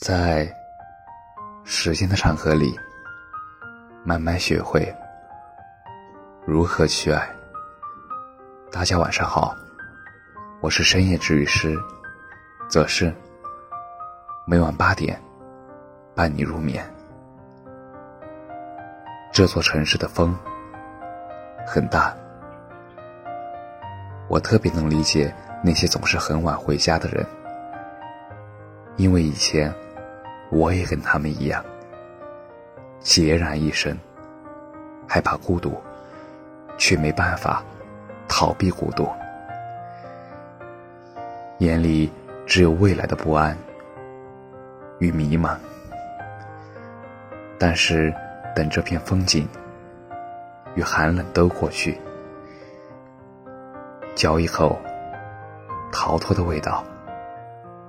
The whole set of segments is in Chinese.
在时间的长河里，慢慢学会如何去爱。大家晚上好，我是深夜治愈师则是每晚八点伴你入眠。这座城市的风很大，我特别能理解那些总是很晚回家的人。因为以前，我也跟他们一样，孑然一身，害怕孤独，却没办法逃避孤独，眼里只有未来的不安与迷茫。但是，等这片风景与寒冷都过去，嚼一口逃脱的味道，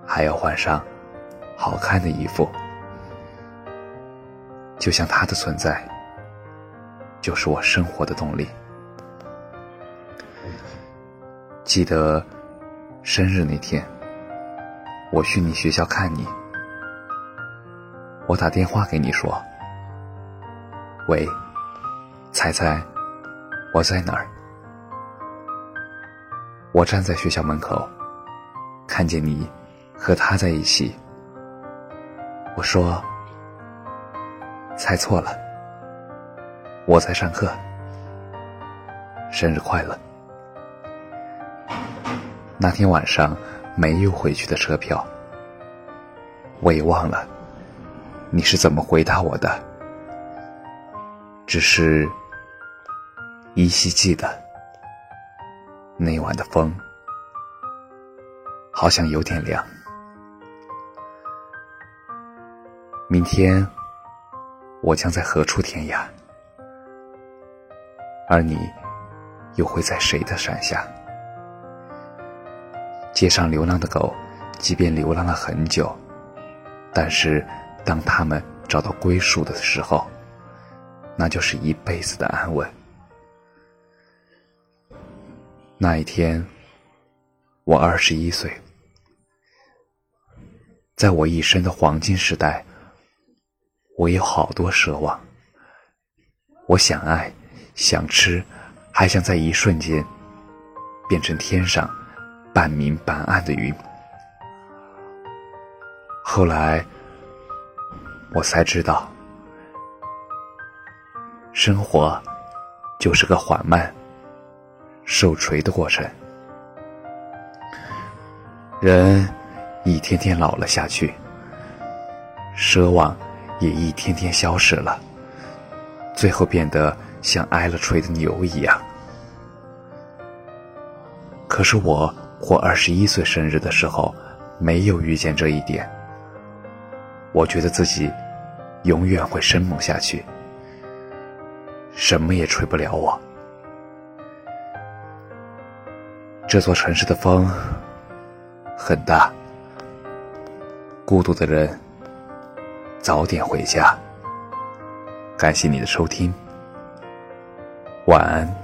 还要换上。好看的衣服，就像他的存在，就是我生活的动力。记得生日那天，我去你学校看你，我打电话给你说：“喂，猜猜我在哪儿？”我站在学校门口，看见你和他在一起。我说：“猜错了，我在上课。生日快乐！”那天晚上没有回去的车票，我也忘了你是怎么回答我的，只是依稀记得那晚的风好像有点凉。明天，我将在何处天涯？而你，又会在谁的山下？街上流浪的狗，即便流浪了很久，但是当它们找到归属的时候，那就是一辈子的安稳。那一天，我二十一岁，在我一生的黄金时代。我有好多奢望，我想爱，想吃，还想在一瞬间变成天上半明半暗的云。后来我才知道，生活就是个缓慢受锤的过程，人一天天老了下去，奢望。也一天天消失了，最后变得像挨了锤的牛一样。可是我过二十一岁生日的时候，没有遇见这一点。我觉得自己永远会生猛下去，什么也吹不了我。这座城市的风很大，孤独的人。早点回家。感谢你的收听，晚安。